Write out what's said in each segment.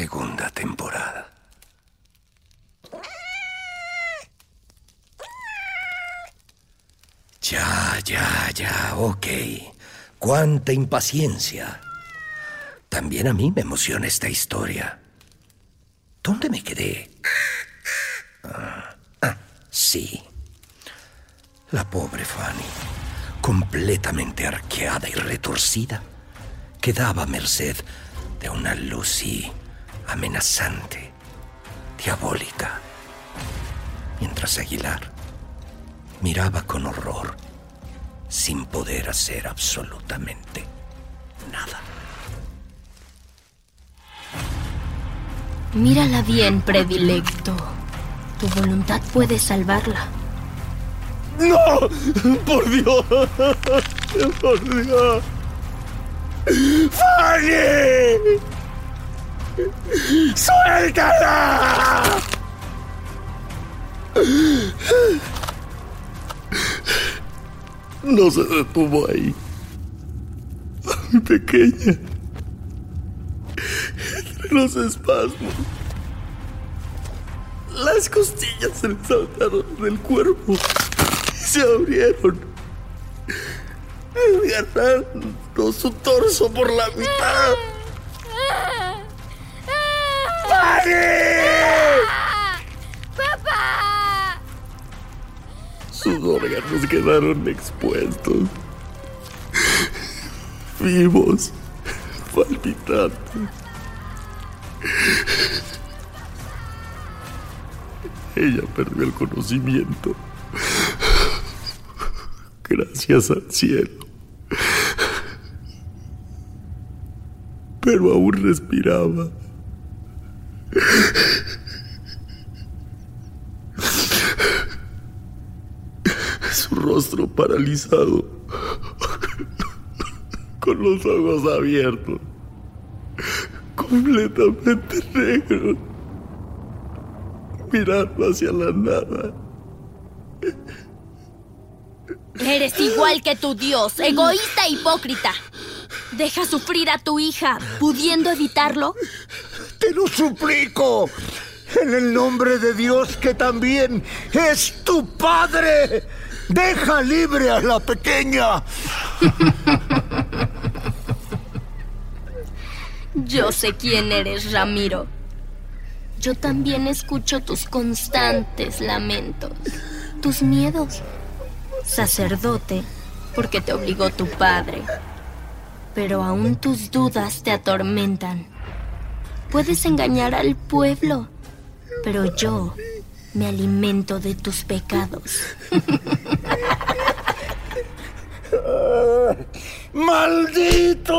Segunda temporada. Ya, ya, ya, ok. Cuánta impaciencia. También a mí me emociona esta historia. ¿Dónde me quedé? Ah, ah, sí. La pobre Fanny, completamente arqueada y retorcida, quedaba a merced de una Lucy amenazante, diabólica, mientras Aguilar miraba con horror, sin poder hacer absolutamente nada. Mírala bien, predilecto. Tu voluntad puede salvarla. ¡No! ¡Por Dios! ¡Por Dios! ¡Fanny! ¡Suéltala! No se detuvo ahí. A mi pequeña. Entre los espasmos. Las costillas se le saltaron del cuerpo y se abrieron. Desgarrando su torso por la mitad. Órganos quedaron expuestos. Vivos. Palpitantes. Ella perdió el conocimiento. Gracias al cielo. Pero aún respiraba. Su rostro paralizado, con los ojos abiertos, completamente negro, mirando hacia la nada. Eres igual que tu Dios, egoísta e hipócrita. Deja sufrir a tu hija, pudiendo evitarlo. Te lo suplico. En el nombre de Dios que también es tu padre. Deja libre a la pequeña. Yo sé quién eres, Ramiro. Yo también escucho tus constantes lamentos, tus miedos. Sacerdote, porque te obligó tu padre. Pero aún tus dudas te atormentan. Puedes engañar al pueblo, pero yo me alimento de tus pecados. ¡Maldito!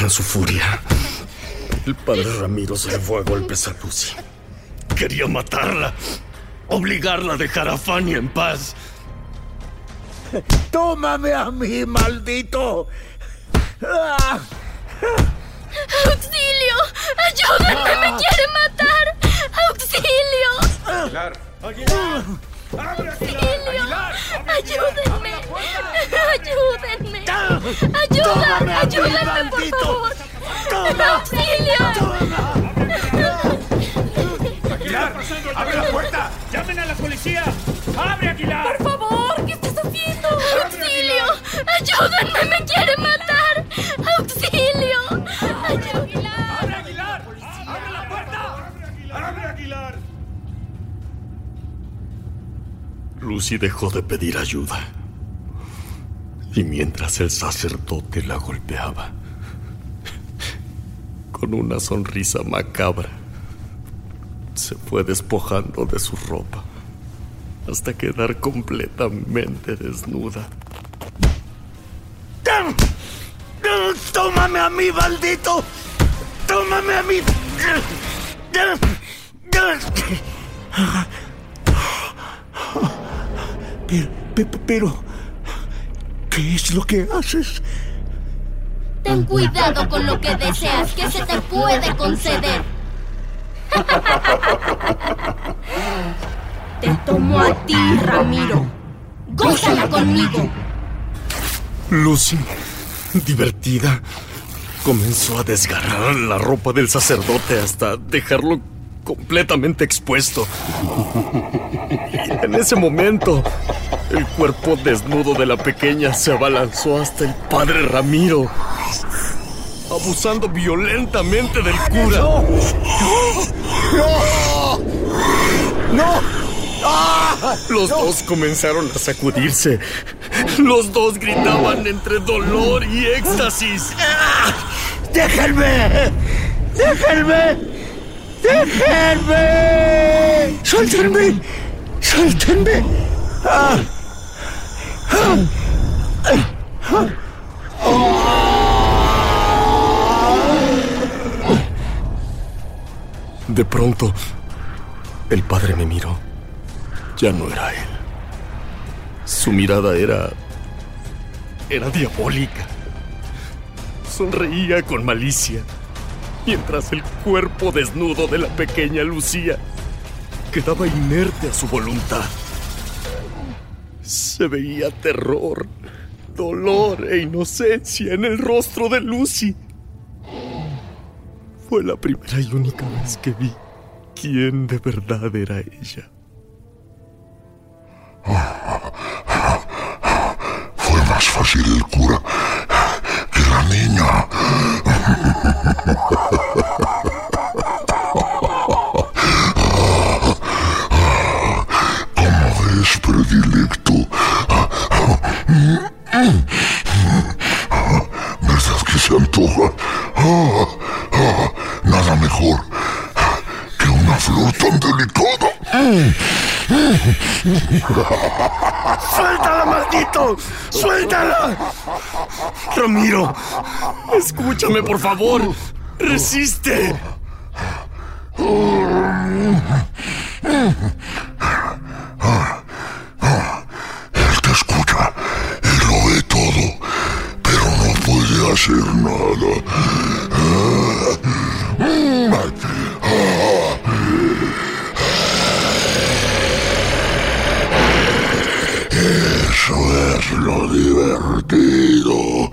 En su furia, el padre Ramiro se le fue a golpes a Lucy. Quería matarla, obligarla a dejar a Fanny en paz. ¡Tómame a mí, maldito! ¡Ah! ¡Auxilio! ¡Ayúdenme! ¡Me quiere matar! ¡Auxilio! ¡Auxilio! ¡Ayúdenme! ¡Ayúdenme! ¡Ayuda! ¡Ayúdenme, por favor! ¡Auxilio! Lucy dejó de pedir ayuda. Y mientras el sacerdote la golpeaba, con una sonrisa macabra, se fue despojando de su ropa hasta quedar completamente desnuda. ¡Tómame a mí, maldito! ¡Tómame a mí! Pero, pe- pero, ¿qué es lo que haces? Ten cuidado con lo que deseas, que se te puede conceder. Te tomo a ti, Ramiro. Gózala conmigo. Lucy, divertida, comenzó a desgarrar la ropa del sacerdote hasta dejarlo completamente expuesto. En ese momento, el cuerpo desnudo de la pequeña se abalanzó hasta el padre Ramiro, abusando violentamente del cura. ¡No! ¡No! ¡Ah! Los dos comenzaron a sacudirse. Los dos gritaban entre dolor y éxtasis. ¡Déjenme! ¡Déjenme! ¡Déjenme! ¡Suéltenme! ¡Suéltenme! De pronto, el padre me miró. Ya no era él. Su mirada era... era diabólica. Sonreía con malicia, mientras el cuerpo desnudo de la pequeña Lucía quedaba inerte a su voluntad. Se veía terror, dolor e inocencia en el rostro de Lucy. Fue la primera y única vez que vi quién de verdad era ella. Fue más fácil el cura que la niña. ¿Cómo ves, predilecto? ¿Verdad que se antoja? Nada mejor que una flor tan delicada. ¡Suéltala, maldito! ¡Suéltala! Ramiro, escúchame, por favor. Resiste. Él te escucha, él lo ve todo, pero no puede hacer nada. Eso es lo divertido.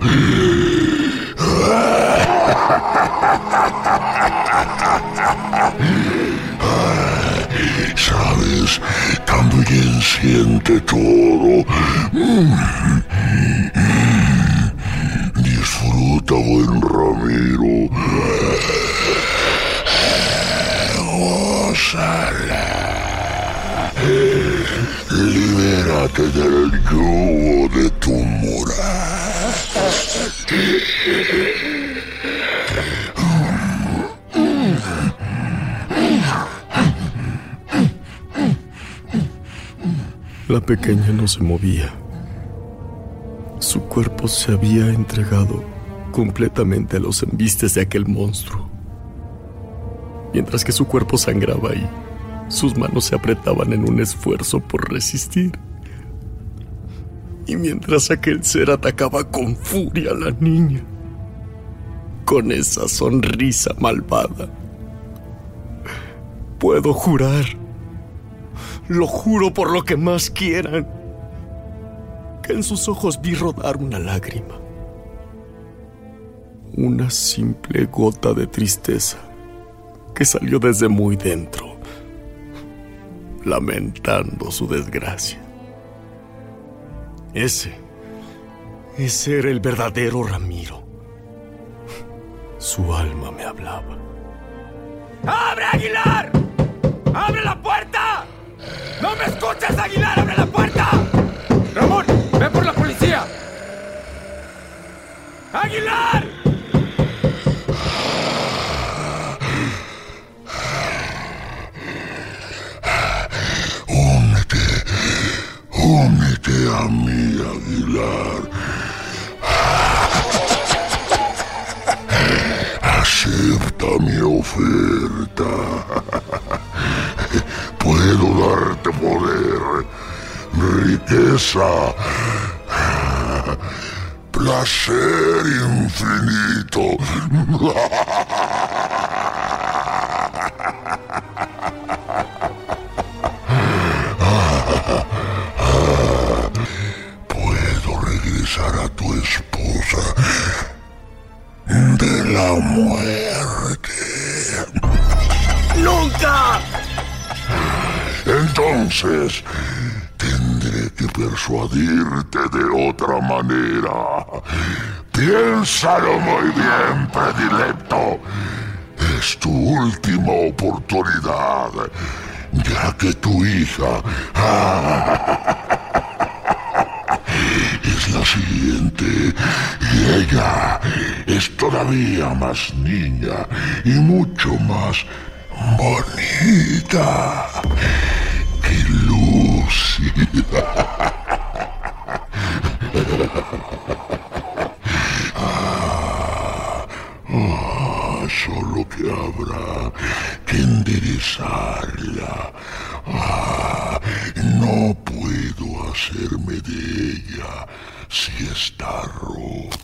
¿Sabes? También siente todo. Disfruta, buen Ramiro. Gózala. Libérate del yugo de tu. La pequeña no se movía. Su cuerpo se había entregado completamente a los embistes de aquel monstruo, mientras que su cuerpo sangraba y sus manos se apretaban en un esfuerzo por resistir. Y mientras aquel ser atacaba con furia a la niña, con esa sonrisa malvada, puedo jurar, lo juro por lo que más quieran, que en sus ojos vi rodar una lágrima, una simple gota de tristeza que salió desde muy dentro, lamentando su desgracia. Ese, ese era el verdadero Ramiro. Su alma me hablaba. ¡Abre, Aguilar! ¡Abre la puerta! ¡No me escuchas, Aguilar! ¡Abre la puerta! ¡Ramón! ¡Ve por la policía! ¡Aguilar! Únete a mí, Aguilar. Acepta mi oferta. Puedo darte poder, riqueza, placer infinito. la muerte. ¡Nunca! Entonces, tendré que persuadirte de otra manera. Piénsalo muy bien, predilecto. Es tu última oportunidad, ya que tu hija la siguiente y ella es todavía más niña y mucho más bonita que Lucy. Ah, ah, solo que habrá que enderezarla. Ah, no puedo hacerme de ella si está rota.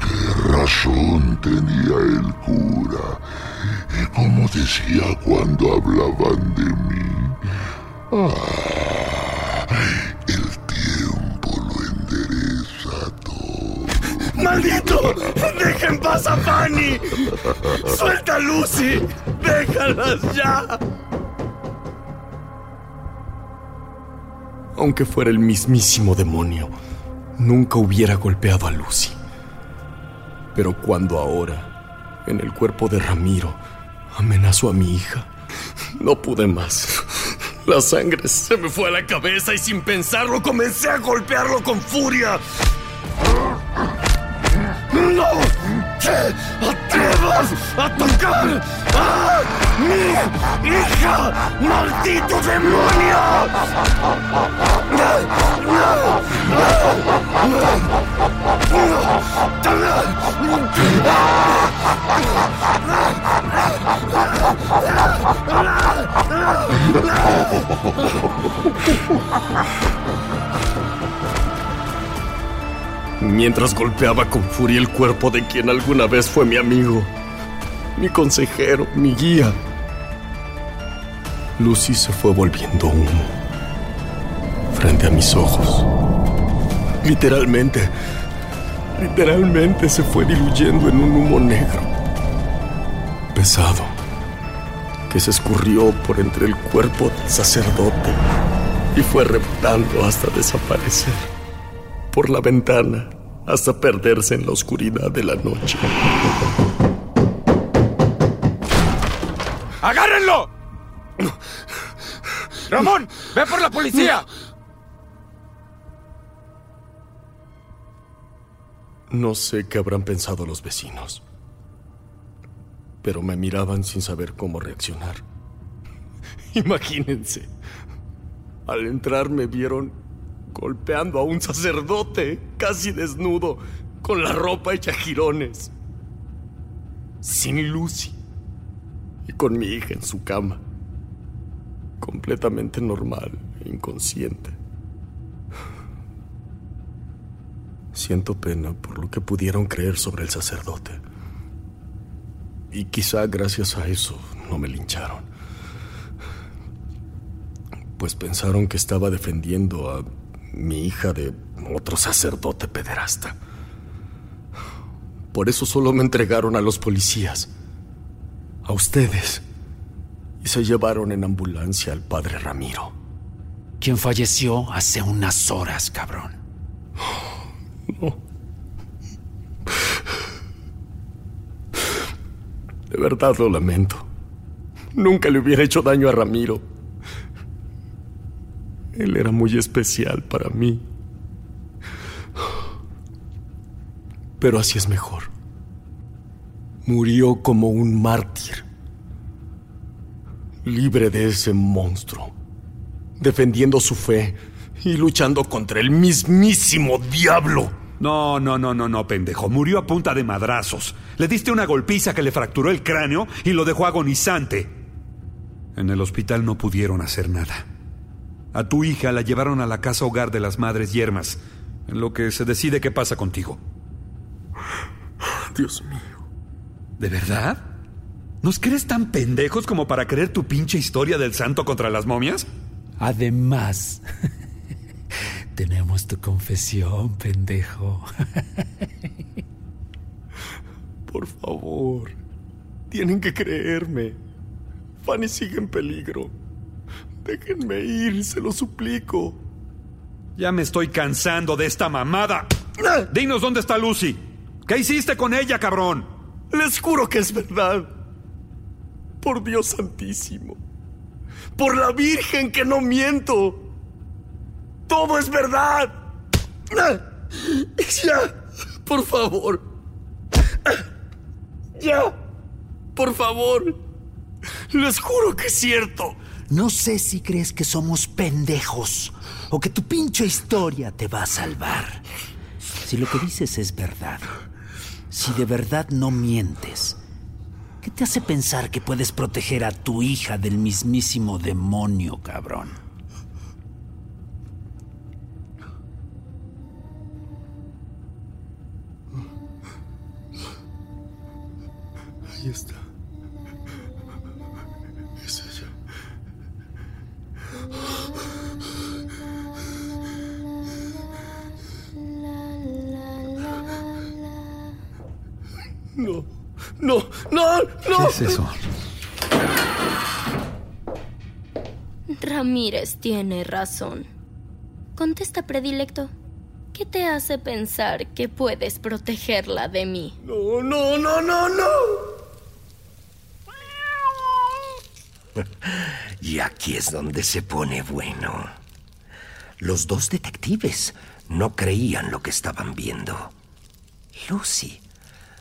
¿Qué razón tenía el cura? Y como decía cuando hablaban de mí. Fanny! ¡Suelta a Lucy! ¡Déjalas ya! Aunque fuera el mismísimo demonio, nunca hubiera golpeado a Lucy. Pero cuando ahora, en el cuerpo de Ramiro, amenazó a mi hija, no pude más. La sangre se me fue a la cabeza y sin pensarlo comencé a golpearlo con furia. ¡No te atrevas a tocar a mi hija! ¡Maldito demonio! Mientras golpeaba con furia el cuerpo de quien alguna vez fue mi amigo, mi consejero, mi guía, Lucy se fue volviendo humo frente a mis ojos. Literalmente, literalmente se fue diluyendo en un humo negro, pesado, que se escurrió por entre el cuerpo del sacerdote y fue rebotando hasta desaparecer por la ventana hasta perderse en la oscuridad de la noche. ¡Agárrenlo! ¡Ramón! ¡Ve por la policía! No sé qué habrán pensado los vecinos, pero me miraban sin saber cómo reaccionar. Imagínense, al entrar me vieron golpeando a un sacerdote casi desnudo, con la ropa hecha jirones, sin Lucy y con mi hija en su cama, completamente normal e inconsciente. Siento pena por lo que pudieron creer sobre el sacerdote. Y quizá gracias a eso no me lincharon. Pues pensaron que estaba defendiendo a mi hija de otro sacerdote pederasta. Por eso solo me entregaron a los policías, a ustedes, y se llevaron en ambulancia al padre Ramiro. Quien falleció hace unas horas, cabrón. No. De verdad lo lamento. Nunca le hubiera hecho daño a Ramiro. Él era muy especial para mí. Pero así es mejor. Murió como un mártir. Libre de ese monstruo. Defendiendo su fe y luchando contra el mismísimo diablo. No, no, no, no, no, pendejo. Murió a punta de madrazos. Le diste una golpiza que le fracturó el cráneo y lo dejó agonizante. En el hospital no pudieron hacer nada. A tu hija la llevaron a la casa hogar de las madres yermas, en lo que se decide qué pasa contigo. Dios mío. ¿De verdad? ¿Nos crees tan pendejos como para creer tu pinche historia del santo contra las momias? Además, tenemos tu confesión, pendejo. Por favor, tienen que creerme. Fanny sigue en peligro. Déjenme ir, se lo suplico. Ya me estoy cansando de esta mamada. Dinos dónde está Lucy. ¿Qué hiciste con ella, cabrón? Les juro que es verdad. Por Dios santísimo. Por la Virgen que no miento. Todo es verdad. Ya, por favor. Ya, por favor. Les juro que es cierto. No sé si crees que somos pendejos o que tu pinche historia te va a salvar. Si lo que dices es verdad, si de verdad no mientes, ¿qué te hace pensar que puedes proteger a tu hija del mismísimo demonio, cabrón? Ahí está. No, no, no. ¿Qué es eso? Ramírez tiene razón. Contesta, predilecto. ¿Qué te hace pensar que puedes protegerla de mí? No, no, no, no, no. Y aquí es donde se pone bueno. Los dos detectives no creían lo que estaban viendo. Lucy,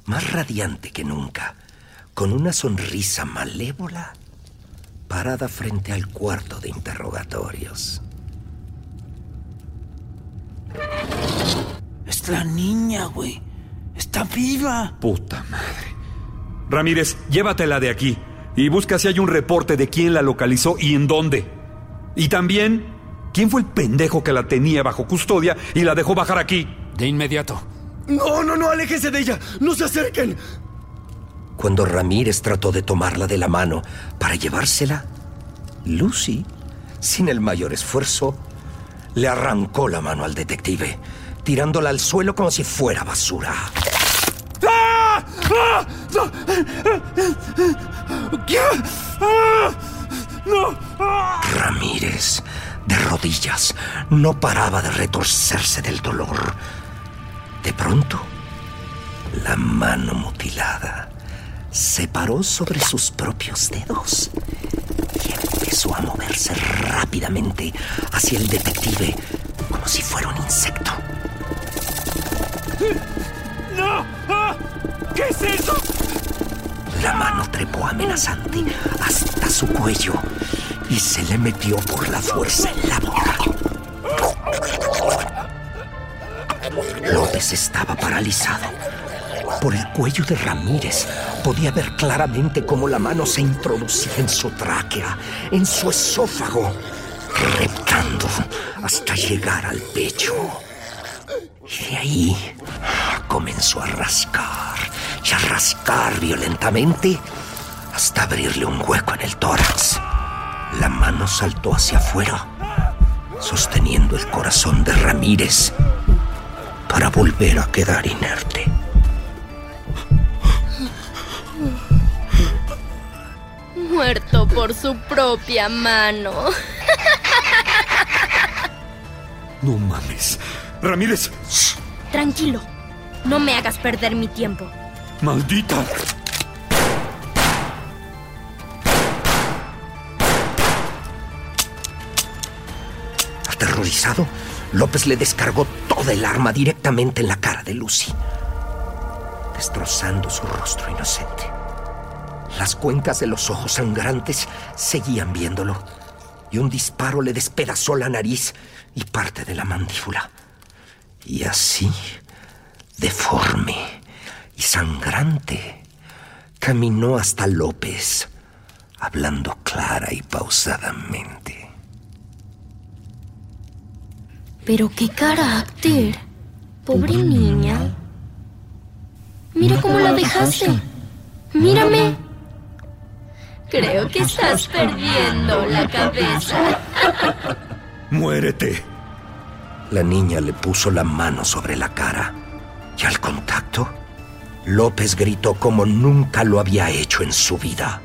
más radiante que nunca, con una sonrisa malévola, parada frente al cuarto de interrogatorios. Es la niña, güey. Está viva. Puta madre. Ramírez, llévatela de aquí y busca si hay un reporte de quién la localizó y en dónde. Y también, ¿quién fue el pendejo que la tenía bajo custodia y la dejó bajar aquí? De inmediato. No, no, no, aléjense de ella. No se acerquen. Cuando Ramírez trató de tomarla de la mano para llevársela, Lucy, sin el mayor esfuerzo, le arrancó la mano al detective, tirándola al suelo como si fuera basura. Ramírez, de rodillas, no paraba de retorcerse del dolor. De pronto, la mano mutilada se paró sobre sus propios dedos y empezó a moverse rápidamente hacia el detective como si fuera un insecto. ¿Qué es eso? La mano trepó amenazante hasta su cuello y se le metió por la fuerza en la boca. López estaba paralizado. Por el cuello de Ramírez podía ver claramente cómo la mano se introducía en su tráquea, en su esófago, reptando hasta llegar al pecho. Y de ahí comenzó a rascar y a rascar violentamente hasta abrirle un hueco en el tórax. La mano saltó hacia afuera, sosteniendo el corazón de Ramírez para volver a quedar inerte. Muerto por su propia mano. No mames. Ramírez. Tranquilo. No me hagas perder mi tiempo. Maldita. Aterrorizado, López le descargó toda el arma directamente en la cara de Lucy, destrozando su rostro inocente. Las cuencas de los ojos sangrantes seguían viéndolo, y un disparo le despedazó la nariz y parte de la mandíbula. Y así, deforme y sangrante, caminó hasta López, hablando clara y pausadamente. Pero qué carácter. Pobre niña. Mira cómo la dejaste. Mírame. Creo que estás perdiendo la cabeza. Muérete. La niña le puso la mano sobre la cara y al contacto, López gritó como nunca lo había hecho en su vida.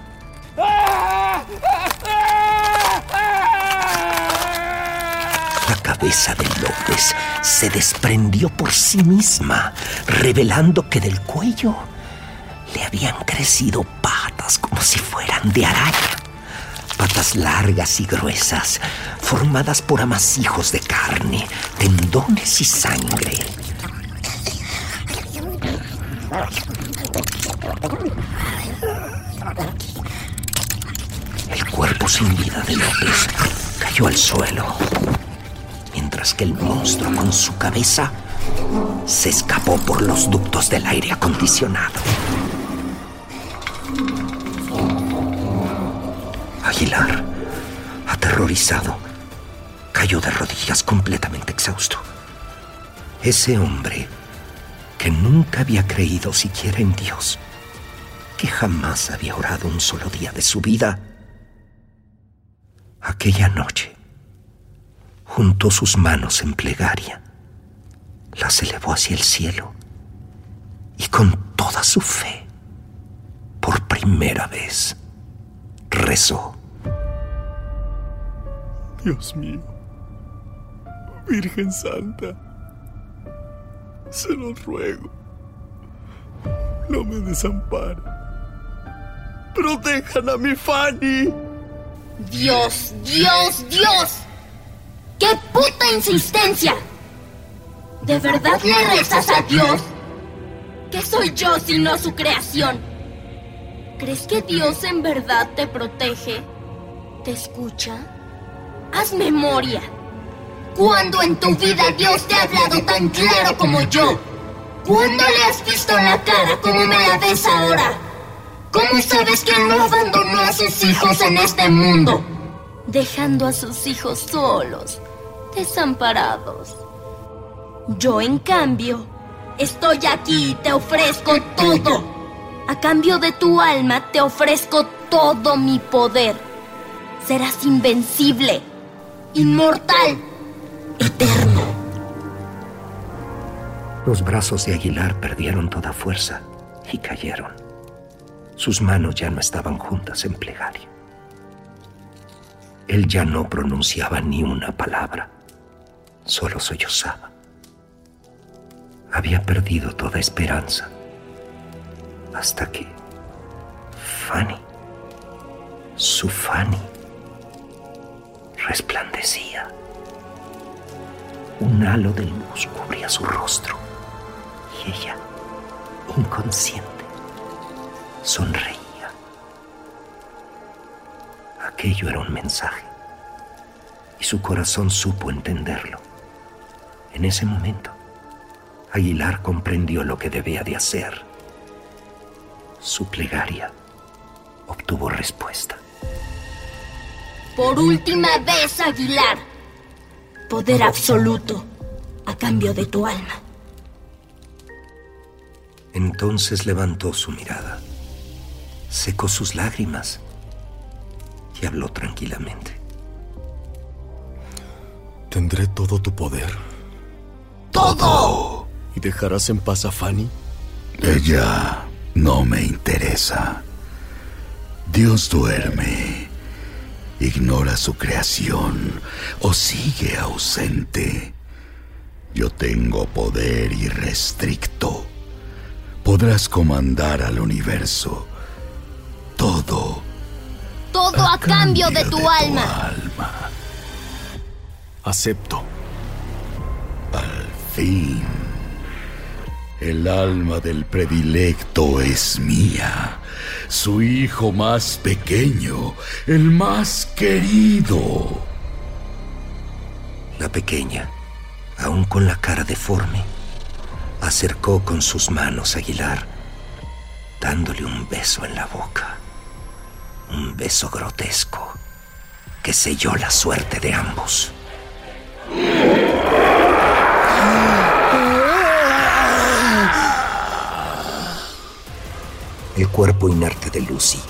Cabeza de López se desprendió por sí misma, revelando que del cuello le habían crecido patas como si fueran de araña. Patas largas y gruesas, formadas por amasijos de carne, tendones y sangre. El cuerpo sin vida de López cayó al suelo, que el monstruo con su cabeza se escapó por los ductos del aire acondicionado. Aguilar, aterrorizado, cayó de rodillas completamente exhausto. Ese hombre que nunca había creído siquiera en Dios, que jamás había orado un solo día de su vida, aquella noche juntó sus manos en plegaria, las elevó hacia el cielo y con toda su fe, por primera vez, rezó. Dios mío, Virgen Santa, se los ruego, no me desamparen. Protejan a mi Fanny. Dios, Dios, Dios. ¡Qué puta insistencia! ¿De verdad le rezas a Dios? ¿Qué soy yo sino su creación? ¿Crees que Dios en verdad te protege? ¿Te escucha? Haz memoria. ¿Cuándo en tu vida Dios te ha hablado tan claro como yo? ¿Cuándo le has visto la cara como me la ves ahora? ¿Cómo sabes que no abandonó a sus hijos en este mundo? Dejando a sus hijos solos, desamparados. Yo, en cambio, estoy aquí y te ofrezco todo. A cambio de tu alma te ofrezco todo mi poder. Serás invencible, inmortal, eterno. Los brazos de Aguilar perdieron toda fuerza y cayeron. Sus manos ya no estaban juntas en plegaria. Él ya no pronunciaba ni una palabra, solo sollozaba. Había perdido toda esperanza hasta que Fanny, su Fanny, resplandecía. Un halo de luz cubría su rostro y ella, inconsciente, Sonreía. Aquello era un mensaje. Y su corazón supo entenderlo. En ese momento, Aguilar comprendió lo que debía de hacer. Su plegaria obtuvo respuesta. Por última vez, Aguilar. Poder absoluto a cambio de tu alma. Entonces levantó su mirada, secó sus lágrimas y habló tranquilamente. Tendré todo tu poder. ¡Todo! ¿Y dejarás en paz a Fanny? Ella no me interesa. Dios duerme, ignora su creación o sigue ausente. Yo tengo poder irrestricto. Podrás comandar al universo. Todo. Cambio, de tu alma. alma. Acepto. Al fin. El alma del predilecto es mía. Su hijo más pequeño, el más querido. La pequeña, aún con la cara deforme, acercó con sus manos a Aguilar, dándole un beso en la boca. Un beso grotesco que selló la suerte de ambos. El cuerpo inerte de Lucy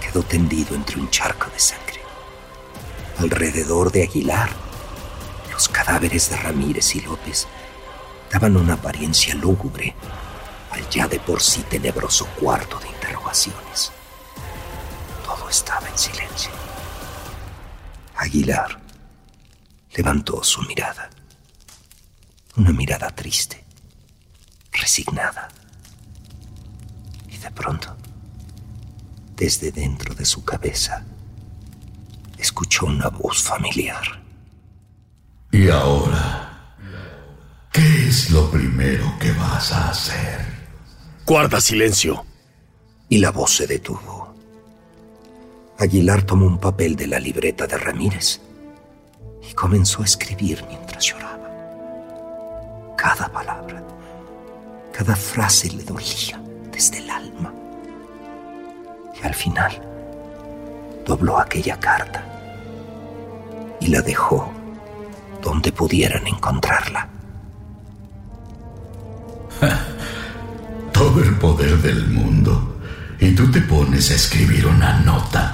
quedó tendido entre un charco de sangre. Alrededor de Aguilar, los cadáveres de Ramírez y López daban una apariencia lúgubre al ya de por sí tenebroso cuarto de interrogaciones. Estaba en silencio. Aguilar levantó su mirada. Una mirada triste, resignada. Y de pronto, desde dentro de su cabeza, escuchó una voz familiar. ¿Y ahora? ¿Qué es lo primero que vas a hacer? Guarda silencio. Y la voz se detuvo. Aguilar tomó un papel de la libreta de Ramírez y comenzó a escribir mientras lloraba. Cada palabra, cada frase le dolía desde el alma. Y al final dobló aquella carta y la dejó donde pudieran encontrarla. Todo el poder del mundo. Y tú te pones a escribir una nota.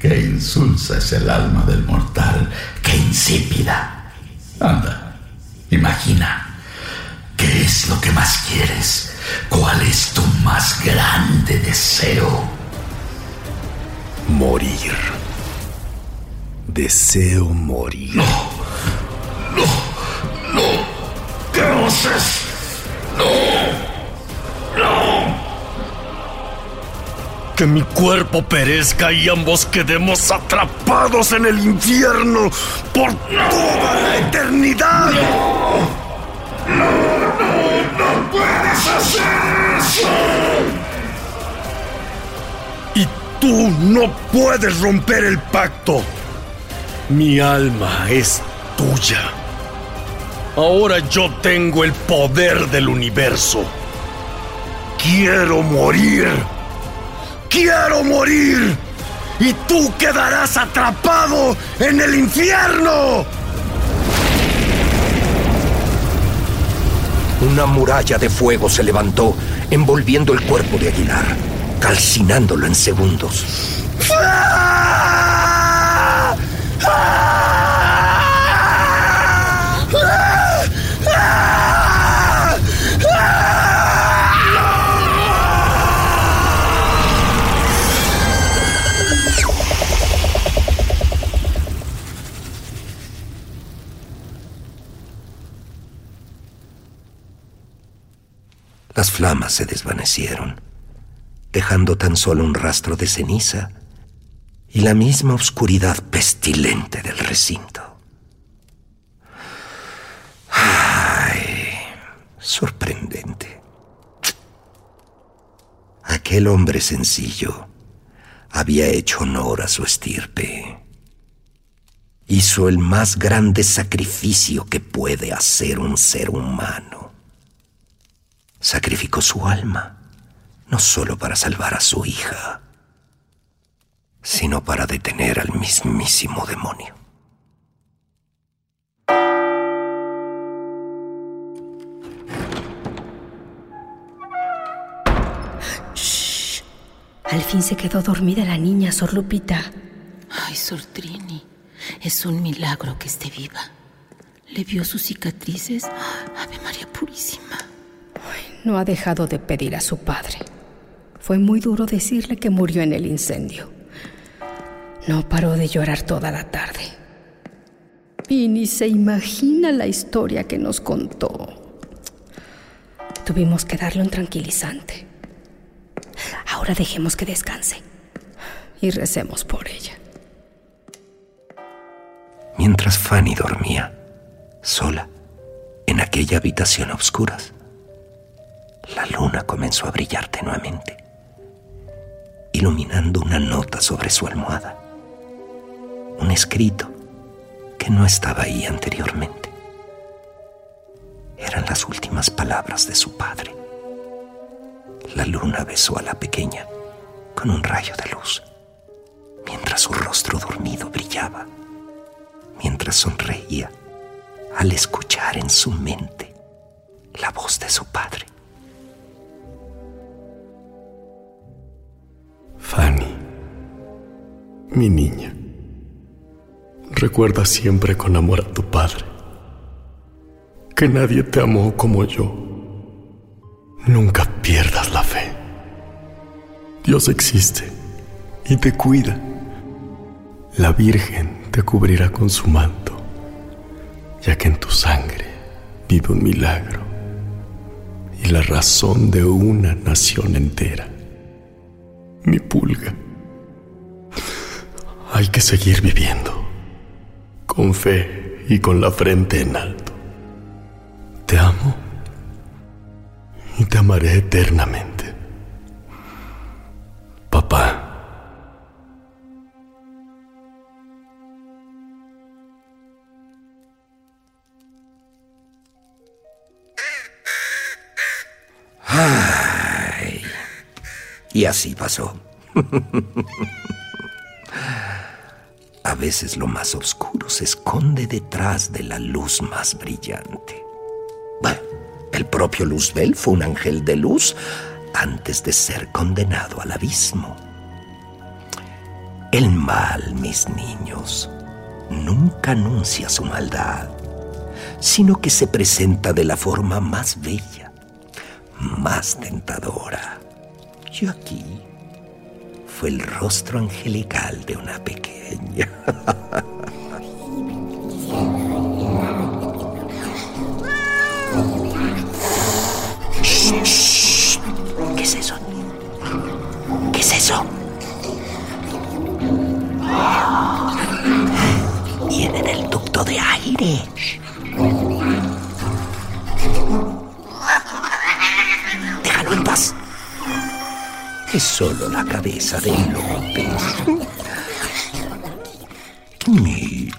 Qué insulsa es el alma del mortal. Qué insípida. Anda, imagina. ¿Qué es lo que más quieres? ¿Cuál es tu más grande deseo? Morir. Deseo morir. No. No. No. ¿Qué haces? Que mi cuerpo perezca y ambos quedemos atrapados en el infierno por toda la eternidad. No, no, no puedes hacer eso. Y tú no puedes romper el pacto. Mi alma es tuya. Ahora yo tengo el poder del universo. Quiero morir. Quiero morir. Y tú quedarás atrapado en el infierno. Una muralla de fuego se levantó, envolviendo el cuerpo de Aguilar, calcinándolo en segundos. Las flamas se desvanecieron, dejando tan solo un rastro de ceniza y la misma oscuridad pestilente del recinto. ¡Ay! Sorprendente. Aquel hombre sencillo había hecho honor a su estirpe. Hizo el más grande sacrificio que puede hacer un ser humano. Sacrificó su alma, no solo para salvar a su hija, sino para detener al mismísimo demonio. Al fin se quedó dormida la niña, Sor Lupita. Ay, Sor Trini, es un milagro que esté viva. ¿Le vio sus cicatrices? Ave María Purísima. No ha dejado de pedir a su padre. Fue muy duro decirle que murió en el incendio. No paró de llorar toda la tarde. Y ni se imagina la historia que nos contó. Tuvimos que darle un tranquilizante. Ahora dejemos que descanse y recemos por ella. Mientras Fanny dormía, sola, en aquella habitación a oscuras, la luna comenzó a brillar tenuemente, iluminando una nota sobre su almohada, un escrito que no estaba ahí anteriormente. Eran las últimas palabras de su padre la luna besó a la pequeña con un rayo de luz, mientras su rostro dormido brillaba, mientras sonreía al escuchar en su mente la voz de su padre. Fanny, mi niña, recuerda siempre con amor a tu padre, que nadie te amó como yo Nunca pierdas la fe. Dios existe y te cuida. La Virgen te cubrirá con su manto, ya que en tu sangre vive un milagro y la razón de una nación entera. Mi pulga. Hay que seguir viviendo, con fe y con la frente en alto. Te amo y te amaré eternamente. Así pasó. A veces lo más oscuro se esconde detrás de la luz más brillante. Bueno, el propio Luzbel fue un ángel de luz antes de ser condenado al abismo. El mal, mis niños, nunca anuncia su maldad, sino que se presenta de la forma más bella, más tentadora. Aquí fue el rostro angelical de una pequeña. ¿Qué es eso? ¿Qué es eso? Viene en el ducto de aire. Déjalo en paz. Es solo la cabeza de López. Mira,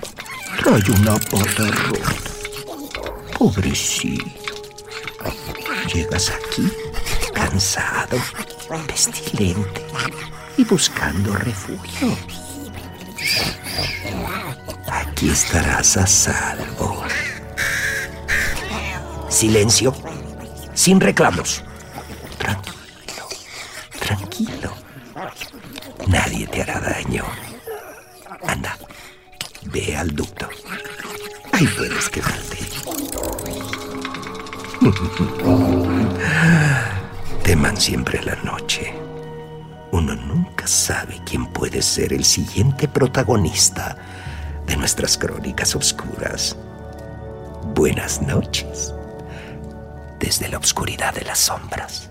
trae una pata rota. Pobrecito. Llegas aquí cansado, pestilente y buscando refugio. Aquí estarás a salvo. Silencio, sin reclamos. Ser el siguiente protagonista de nuestras crónicas oscuras. Buenas noches. Desde la oscuridad de las sombras.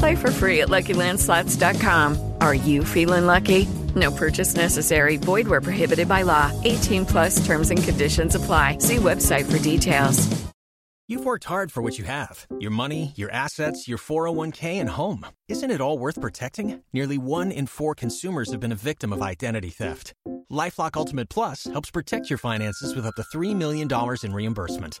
Play for free at LuckyLandSlots.com. Are you feeling lucky? No purchase necessary. Void where prohibited by law. 18 plus terms and conditions apply. See website for details. You've worked hard for what you have your money, your assets, your 401k, and home. Isn't it all worth protecting? Nearly one in four consumers have been a victim of identity theft. Lifelock Ultimate Plus helps protect your finances with up to $3 million in reimbursement.